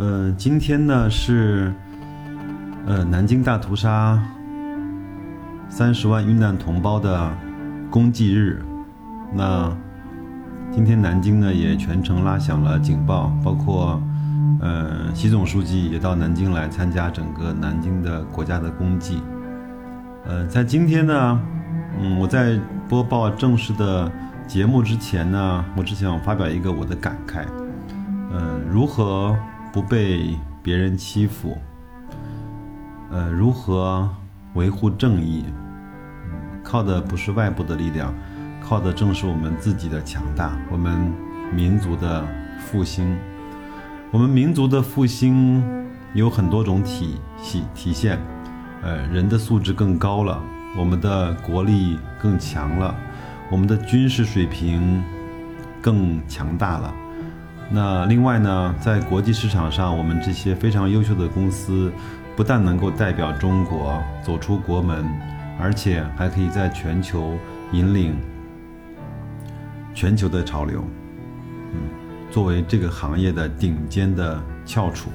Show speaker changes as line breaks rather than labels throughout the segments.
呃，今天呢是。呃，南京大屠杀，三十万遇难同胞的公祭日，那今天南京呢也全程拉响了警报，包括呃习总书记也到南京来参加整个南京的国家的公祭。呃，在今天呢，嗯，我在播报正式的节目之前呢，我只想发表一个我的感慨，嗯，如何不被别人欺负？呃，如何维护正义？靠的不是外部的力量，靠的正是我们自己的强大，我们民族的复兴。我们民族的复兴有很多种体系体现，呃，人的素质更高了，我们的国力更强了，我们的军事水平更强大了。那另外呢，在国际市场上，我们这些非常优秀的公司。不但能够代表中国走出国门，而且还可以在全球引领全球的潮流。嗯，作为这个行业的顶尖的翘楚。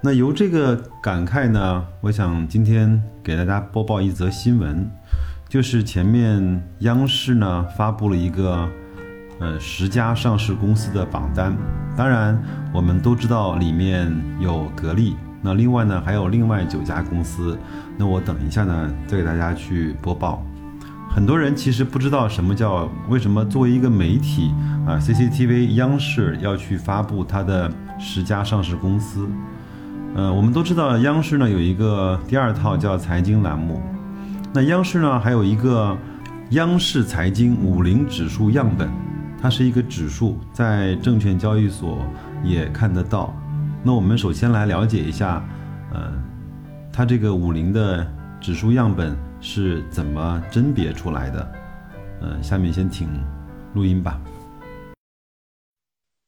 那由这个感慨呢，我想今天给大家播报一则新闻，就是前面央视呢发布了一个呃十家上市公司的榜单，当然我们都知道里面有格力。那另外呢，还有另外九家公司，那我等一下呢，再给大家去播报。很多人其实不知道什么叫为什么作为一个媒体啊，CCTV 央视要去发布它的十家上市公司。呃，我们都知道央视呢有一个第二套叫财经栏目，那央视呢还有一个央视财经五零指数样本，它是一个指数，在证券交易所也看得到。那我们首先来了解一下，呃，它这个五零的指数样本是怎么甄别出来的？呃，下面先听录音吧。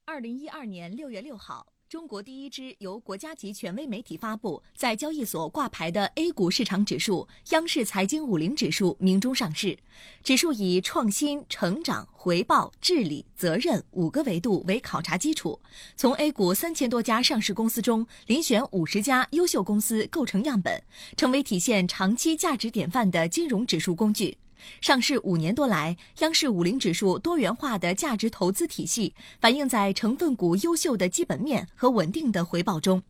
二零一二年六月六号。中国第一支由国家级权威媒体发布、在交易所挂牌的 A 股市场指数——央视财经五零指数明中上市。指数以创新、成长、回报、治理、责任五个维度为考察基础，从 A 股三千多家上市公司中遴选五十家优秀公司构成样本，成为体现长期价值典范的金融指数工具。上市五年多来，央视五零指数多元化的价值投资体系反映在成分股优秀的基本面和稳定的回报中。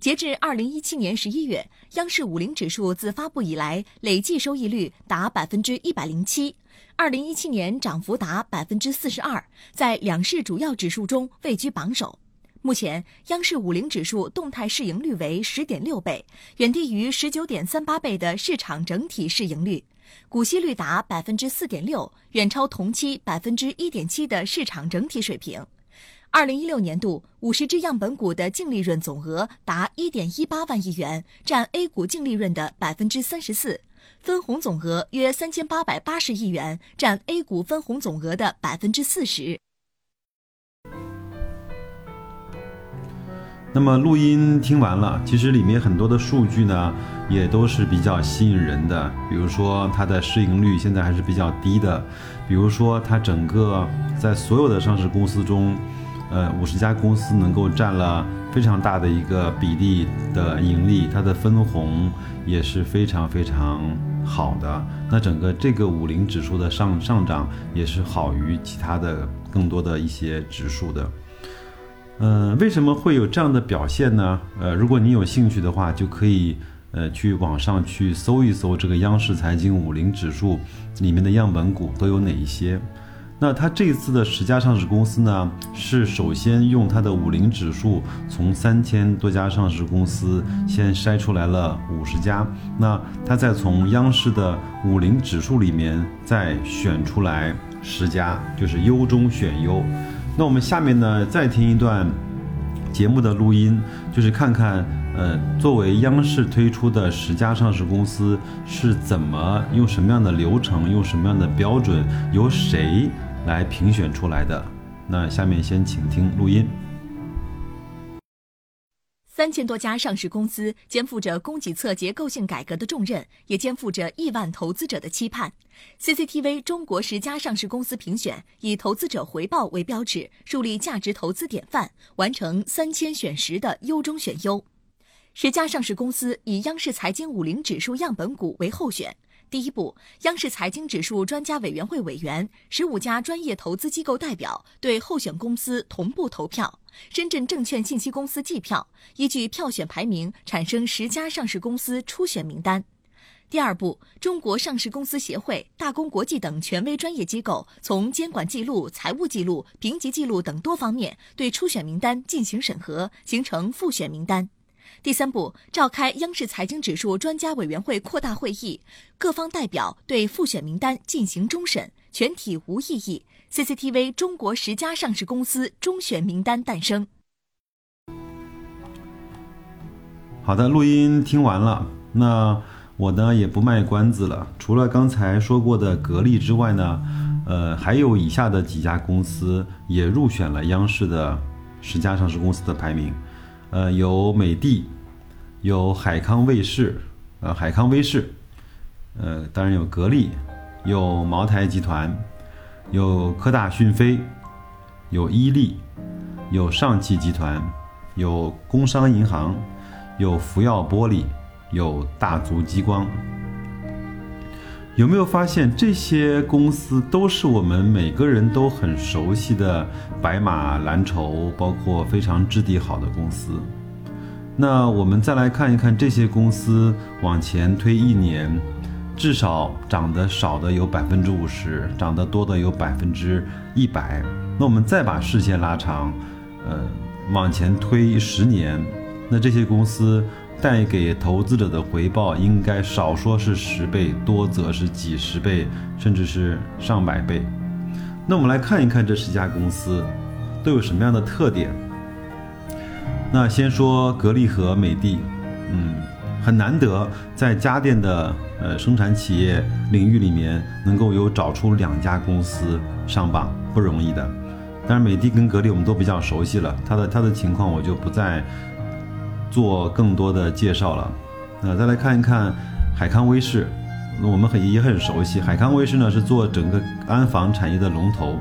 截至二零一七年十一月，央视五零指数自发布以来累计收益率达百分之一百零七，二零一七年涨幅达百分之四十二，在两市主要指数中位居榜首。目前，央视五零指数动态市盈率为十点六倍，远低于十九点三八倍的市场整体市盈率。股息率达百分之四点六，远超同期百分之一点七的市场整体水平。二零一六年度五十只样本股的净利润总额达一点一八万亿元，占 A 股净利润的百分之三十四，分红总额约三千八百八十亿元，占 A 股分红总额的百分之四十。
那么录音听完了，其实里面很多的数据呢，也都是比较吸引人的。比如说它的市盈率现在还是比较低的，比如说它整个在所有的上市公司中，呃，五十家公司能够占了非常大的一个比例的盈利，它的分红也是非常非常好的。那整个这个五零指数的上上涨也是好于其他的更多的一些指数的。嗯，为什么会有这样的表现呢？呃，如果你有兴趣的话，就可以呃去网上去搜一搜这个央视财经五零指数里面的样本股都有哪一些。那它这次的十家上市公司呢，是首先用它的五零指数从三千多家上市公司先筛出来了五十家，那它再从央视的五零指数里面再选出来十家，就是优中选优。那我们下面呢，再听一段节目的录音，就是看看，呃，作为央视推出的十家上市公司是怎么用什么样的流程，用什么样的标准，由谁来评选出来的。那下面先请听录音。
三千多家上市公司肩负着供给侧结构性改革的重任，也肩负着亿万投资者的期盼。CCTV 中国十佳上市公司评选以投资者回报为标尺，树立价值投资典范，完成三千选十的优中选优。十家上市公司以央视财经五零指数样本股为候选。第一步，央视财经指数专家委员会委员、十五家专业投资机构代表对候选公司同步投票，深圳证券信息公司计票，依据票选排名产生十家上市公司初选名单。第二步，中国上市公司协会、大公国际等权威专业机构从监管记录、财务记录、评级记录等多方面对初选名单进行审核，形成复选名单。第三步，召开央视财经指数专家委员会扩大会议，各方代表对复选名单进行终审，全体无异议。CCTV 中国十家上市公司终选名单诞生。
好的，录音听完了，那我呢也不卖关子了。除了刚才说过的格力之外呢，呃，还有以下的几家公司也入选了央视的十家上市公司的排名。呃，有美的，有海康卫视，呃，海康威视，呃，当然有格力，有茅台集团，有科大讯飞，有伊利，有上汽集团，有工商银行，有福耀玻璃，有大族激光。有没有发现这些公司都是我们每个人都很熟悉的白马蓝筹，包括非常质地好的公司？那我们再来看一看这些公司往前推一年，至少涨得少的有百分之五十，涨得多的有百分之一百。那我们再把视线拉长，呃，往前推十年，那这些公司。带给投资者的回报应该少说是十倍，多则是几十倍，甚至是上百倍。那我们来看一看这十家公司都有什么样的特点。那先说格力和美的，嗯，很难得在家电的呃生产企业领域里面能够有找出两家公司上榜，不容易的。但是美的跟格力我们都比较熟悉了，它的它的情况我就不再。做更多的介绍了，那再来看一看海康威视，那我们很也很熟悉。海康威视呢是做整个安防产业的龙头，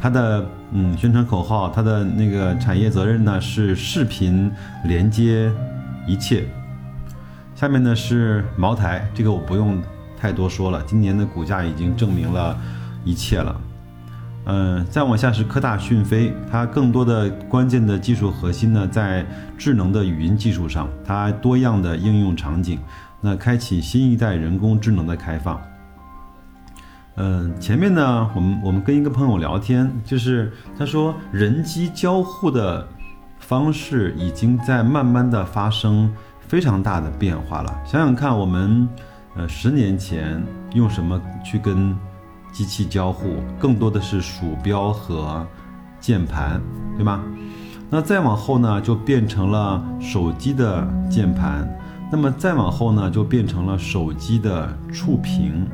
它的嗯宣传口号，它的那个产业责任呢是视频连接一切。下面呢是茅台，这个我不用太多说了，今年的股价已经证明了一切了。嗯，再往下是科大讯飞，它更多的关键的技术核心呢在智能的语音技术上，它多样的应用场景，那开启新一代人工智能的开放。嗯，前面呢，我们我们跟一个朋友聊天，就是他说人机交互的方式已经在慢慢的发生非常大的变化了。想想看，我们呃十年前用什么去跟？机器交互更多的是鼠标和键盘，对吗？那再往后呢，就变成了手机的键盘，那么再往后呢，就变成了手机的触屏。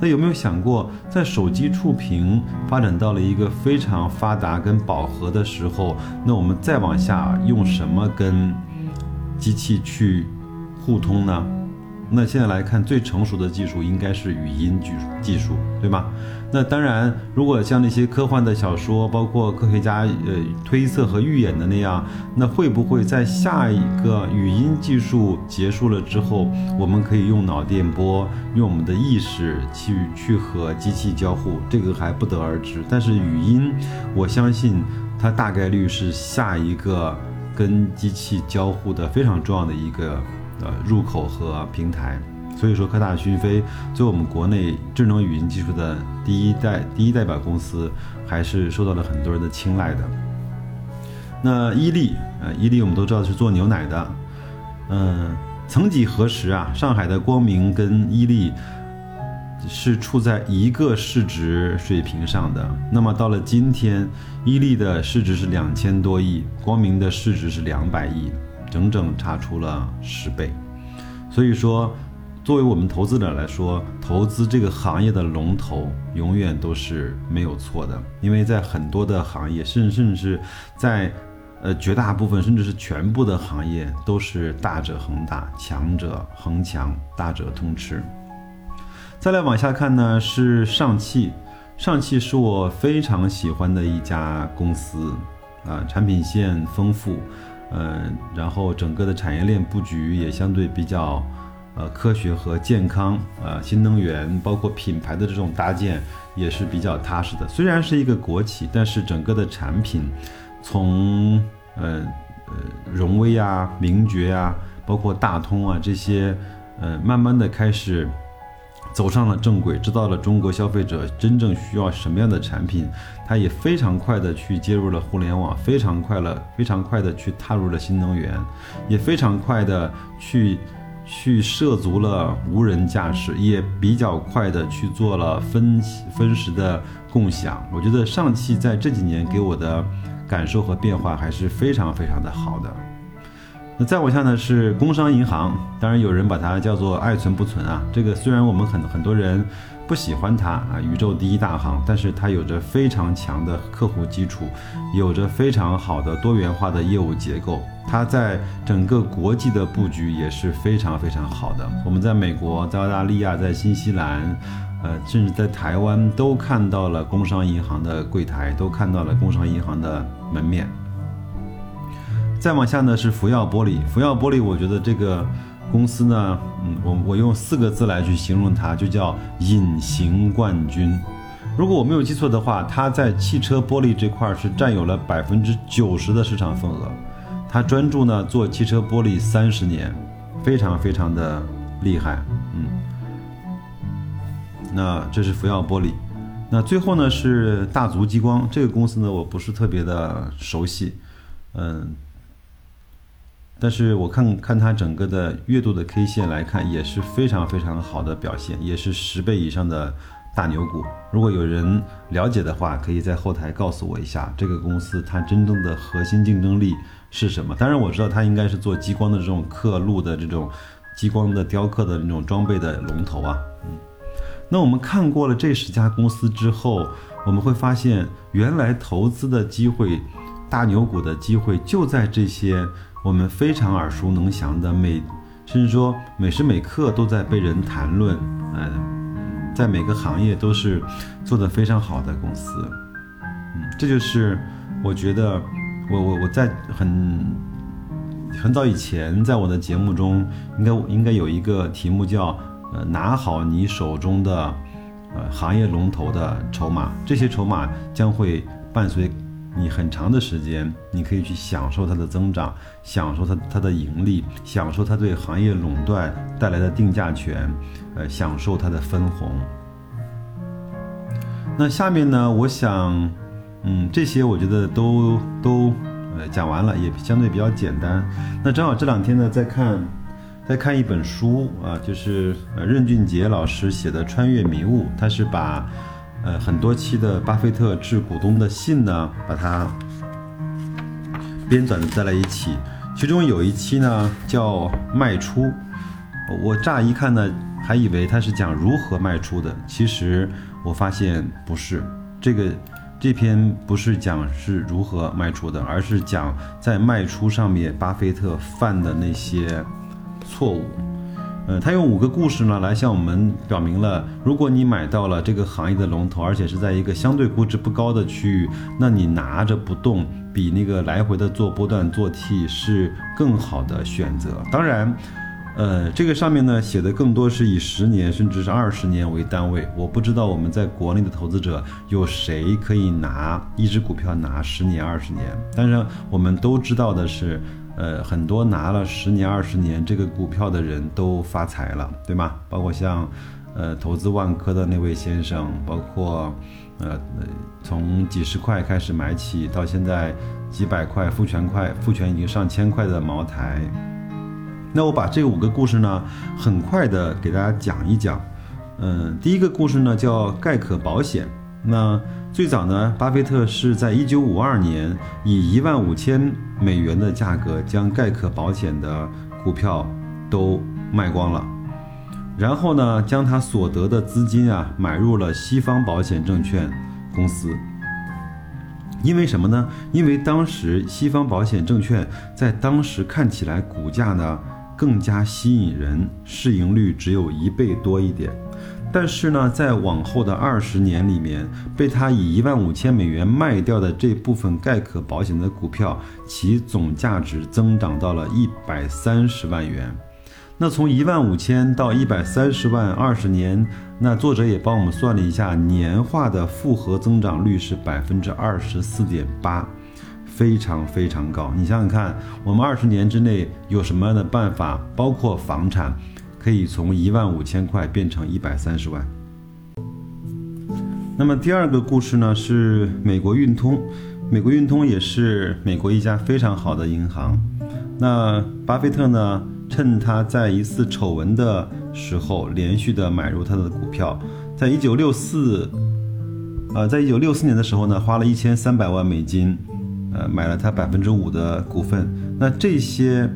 那有没有想过，在手机触屏发展到了一个非常发达跟饱和的时候，那我们再往下用什么跟机器去互通呢？那现在来看，最成熟的技术应该是语音技技术，对吗？那当然，如果像那些科幻的小说，包括科学家呃推测和预演的那样，那会不会在下一个语音技术结束了之后，我们可以用脑电波，用我们的意识去去和机器交互？这个还不得而知。但是语音，我相信它大概率是下一个跟机器交互的非常重要的一个。呃，入口和平台，所以说科大讯飞作为我们国内智能语音技术的第一代第一代表公司，还是受到了很多人的青睐的。那伊利，呃，伊利我们都知道是做牛奶的，嗯，曾几何时啊，上海的光明跟伊利是处在一个市值水平上的。那么到了今天，伊利的市值是两千多亿，光明的市值是两百亿，整整差出了十倍。所以说，作为我们投资者来说，投资这个行业的龙头永远都是没有错的，因为在很多的行业，甚甚至是在呃绝大部分甚至是全部的行业，都是大者恒大，强者恒强，大者通吃。再来往下看呢，是上汽。上汽是我非常喜欢的一家公司，啊，产品线丰富，嗯，然后整个的产业链布局也相对比较，呃，科学和健康，呃，新能源包括品牌的这种搭建也是比较踏实的。虽然是一个国企，但是整个的产品，从呃呃荣威啊、名爵啊，包括大通啊这些，呃，慢慢的开始。走上了正轨，知道了中国消费者真正需要什么样的产品，他也非常快的去接入了互联网，非常快了，非常快的去踏入了新能源，也非常快的去去涉足了无人驾驶，也比较快的去做了分分时的共享。我觉得上汽在这几年给我的感受和变化还是非常非常的好的。那再往下呢是工商银行，当然有人把它叫做爱存不存啊。这个虽然我们很很多人不喜欢它啊，宇宙第一大行，但是它有着非常强的客户基础，有着非常好的多元化的业务结构，它在整个国际的布局也是非常非常好的。我们在美国、在澳大利亚、在新西兰，呃，甚至在台湾都看到了工商银行的柜台，都看到了工商银行的门面。再往下呢是福耀玻璃，福耀玻璃，我觉得这个公司呢，嗯，我我用四个字来去形容它，就叫隐形冠军。如果我没有记错的话，它在汽车玻璃这块是占有了百分之九十的市场份额。它专注呢做汽车玻璃三十年，非常非常的厉害，嗯。那这是福耀玻璃，那最后呢是大族激光，这个公司呢我不是特别的熟悉，嗯。但是我看看它整个的月度的 K 线来看，也是非常非常好的表现，也是十倍以上的大牛股。如果有人了解的话，可以在后台告诉我一下，这个公司它真正的核心竞争力是什么？当然我知道它应该是做激光的这种刻录的这种激光的雕刻的那种装备的龙头啊。嗯，那我们看过了这十家公司之后，我们会发现，原来投资的机会，大牛股的机会就在这些。我们非常耳熟能详的每，甚至说每时每刻都在被人谈论，嗯，在每个行业都是做得非常好的公司，嗯，这就是我觉得我我我在很很早以前在我的节目中应该应该有一个题目叫呃拿好你手中的呃行业龙头的筹码，这些筹码将会伴随。你很长的时间，你可以去享受它的增长，享受它它的盈利，享受它对行业垄断带来的定价权，呃，享受它的分红。那下面呢，我想，嗯，这些我觉得都都呃讲完了，也相对比较简单。那正好这两天呢，在看，在看一本书啊，就是呃任俊杰老师写的《穿越迷雾》，他是把。呃，很多期的巴菲特致股东的信呢，把它编纂在了一起。其中有一期呢叫卖出，我乍一看呢还以为他是讲如何卖出的，其实我发现不是。这个这篇不是讲是如何卖出的，而是讲在卖出上面巴菲特犯的那些错误。呃，他用五个故事呢，来向我们表明了，如果你买到了这个行业的龙头，而且是在一个相对估值不高的区域，那你拿着不动，比那个来回的做波段做 T 是更好的选择。当然，呃，这个上面呢写的更多是以十年甚至是二十年为单位。我不知道我们在国内的投资者有谁可以拿一只股票拿十年二十年，但是我们都知道的是。呃，很多拿了十年、二十年这个股票的人都发财了，对吗？包括像，呃，投资万科的那位先生，包括，呃，从几十块开始买起，到现在几百块、复权块、复权已经上千块的茅台。那我把这五个故事呢，很快的给大家讲一讲。嗯，第一个故事呢叫盖可保险。那最早呢，巴菲特是在一九五二年以一万五千美元的价格将盖克保险的股票都卖光了，然后呢，将他所得的资金啊买入了西方保险证券公司。因为什么呢？因为当时西方保险证券在当时看起来股价呢更加吸引人，市盈率只有一倍多一点。但是呢，在往后的二十年里面，被他以一万五千美元卖掉的这部分盖可保险的股票，其总价值增长到了一百三十万元。那从一万五千到一百三十万，二十年，那作者也帮我们算了一下，年化的复合增长率是百分之二十四点八，非常非常高。你想想看，我们二十年之内有什么样的办法，包括房产，可以从一万五千块变成一百三十万？那么第二个故事呢，是美国运通，美国运通也是美国一家非常好的银行。那巴菲特呢？趁他在一次丑闻的时候，连续的买入他的股票，在一九六四，呃，在一九六四年的时候呢，花了一千三百万美金，呃，买了他百分之五的股份。那这些，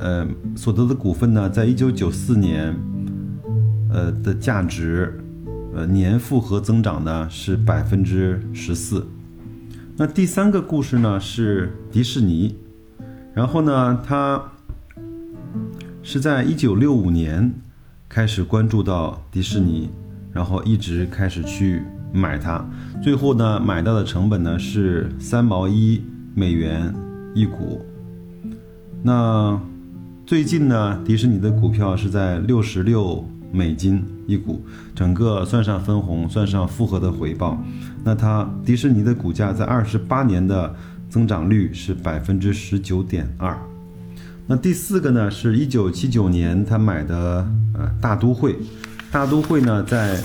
呃，所得的股份呢，在一九九四年，呃的价值，呃，年复合增长呢是百分之十四。那第三个故事呢是迪士尼，然后呢，他。是在一九六五年开始关注到迪士尼，然后一直开始去买它，最后呢买到的成本呢是三毛一美元一股。那最近呢，迪士尼的股票是在六十六美金一股，整个算上分红，算上复合的回报，那它迪士尼的股价在二十八年的增长率是百分之十九点二。那第四个呢，是一九七九年他买的呃大都会，大都会呢在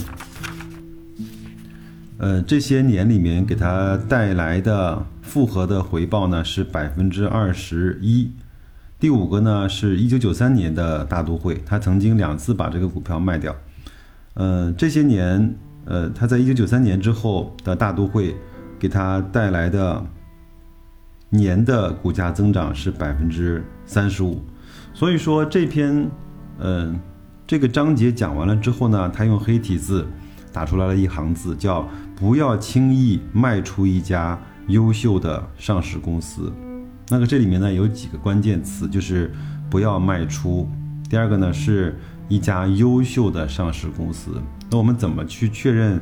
呃这些年里面给他带来的复合的回报呢是百分之二十一。第五个呢是一九九三年的大都会，他曾经两次把这个股票卖掉。嗯，这些年呃他在一九九三年之后的大都会给他带来的。年的股价增长是百分之三十五，所以说这篇，嗯，这个章节讲完了之后呢，他用黑体字打出来了一行字，叫“不要轻易卖出一家优秀的上市公司”。那个这里面呢有几个关键词，就是不要卖出。第二个呢是一家优秀的上市公司。那我们怎么去确认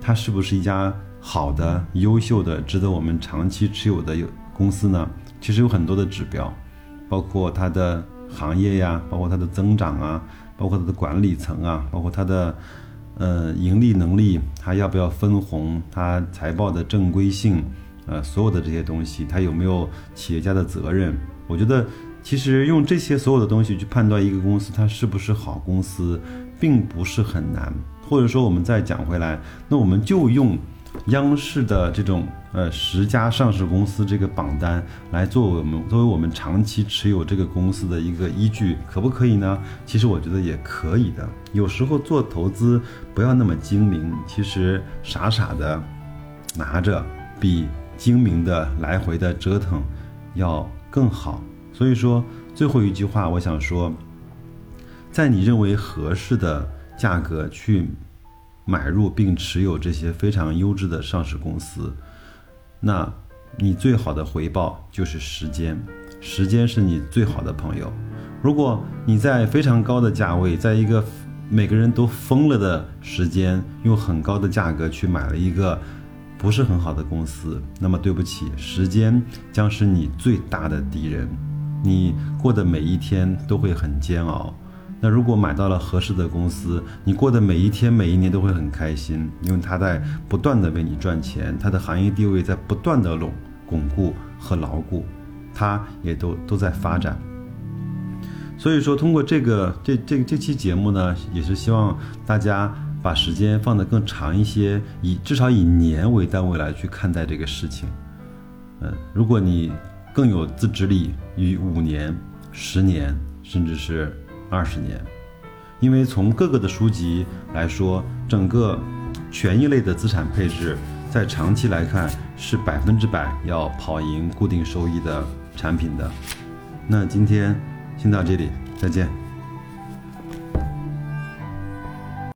它是不是一家好的、优秀的、值得我们长期持有的？公司呢，其实有很多的指标，包括它的行业呀，包括它的增长啊，包括它的管理层啊，包括它的呃盈利能力，它要不要分红，它财报的正规性，呃，所有的这些东西，它有没有企业家的责任？我觉得其实用这些所有的东西去判断一个公司它是不是好公司，并不是很难。或者说，我们再讲回来，那我们就用。央视的这种呃十家上市公司这个榜单来作为我们作为我们长期持有这个公司的一个依据，可不可以呢？其实我觉得也可以的。有时候做投资不要那么精明，其实傻傻的拿着比精明的来回的折腾要更好。所以说最后一句话，我想说，在你认为合适的价格去。买入并持有这些非常优质的上市公司，那你最好的回报就是时间，时间是你最好的朋友。如果你在非常高的价位，在一个每个人都疯了的时间，用很高的价格去买了一个不是很好的公司，那么对不起，时间将是你最大的敌人，你过的每一天都会很煎熬。那如果买到了合适的公司，你过的每一天、每一年都会很开心，因为它在不断的为你赚钱，它的行业地位在不断的巩巩固和牢固，它也都都在发展。所以说，通过这个这这这期节目呢，也是希望大家把时间放得更长一些，以至少以年为单位来去看待这个事情。嗯，如果你更有自制力，以五年、十年，甚至是。二十年，因为从各个的书籍来说，整个权益类的资产配置在长期来看是百分之百要跑赢固定收益的产品的。那今天先到这里，再见。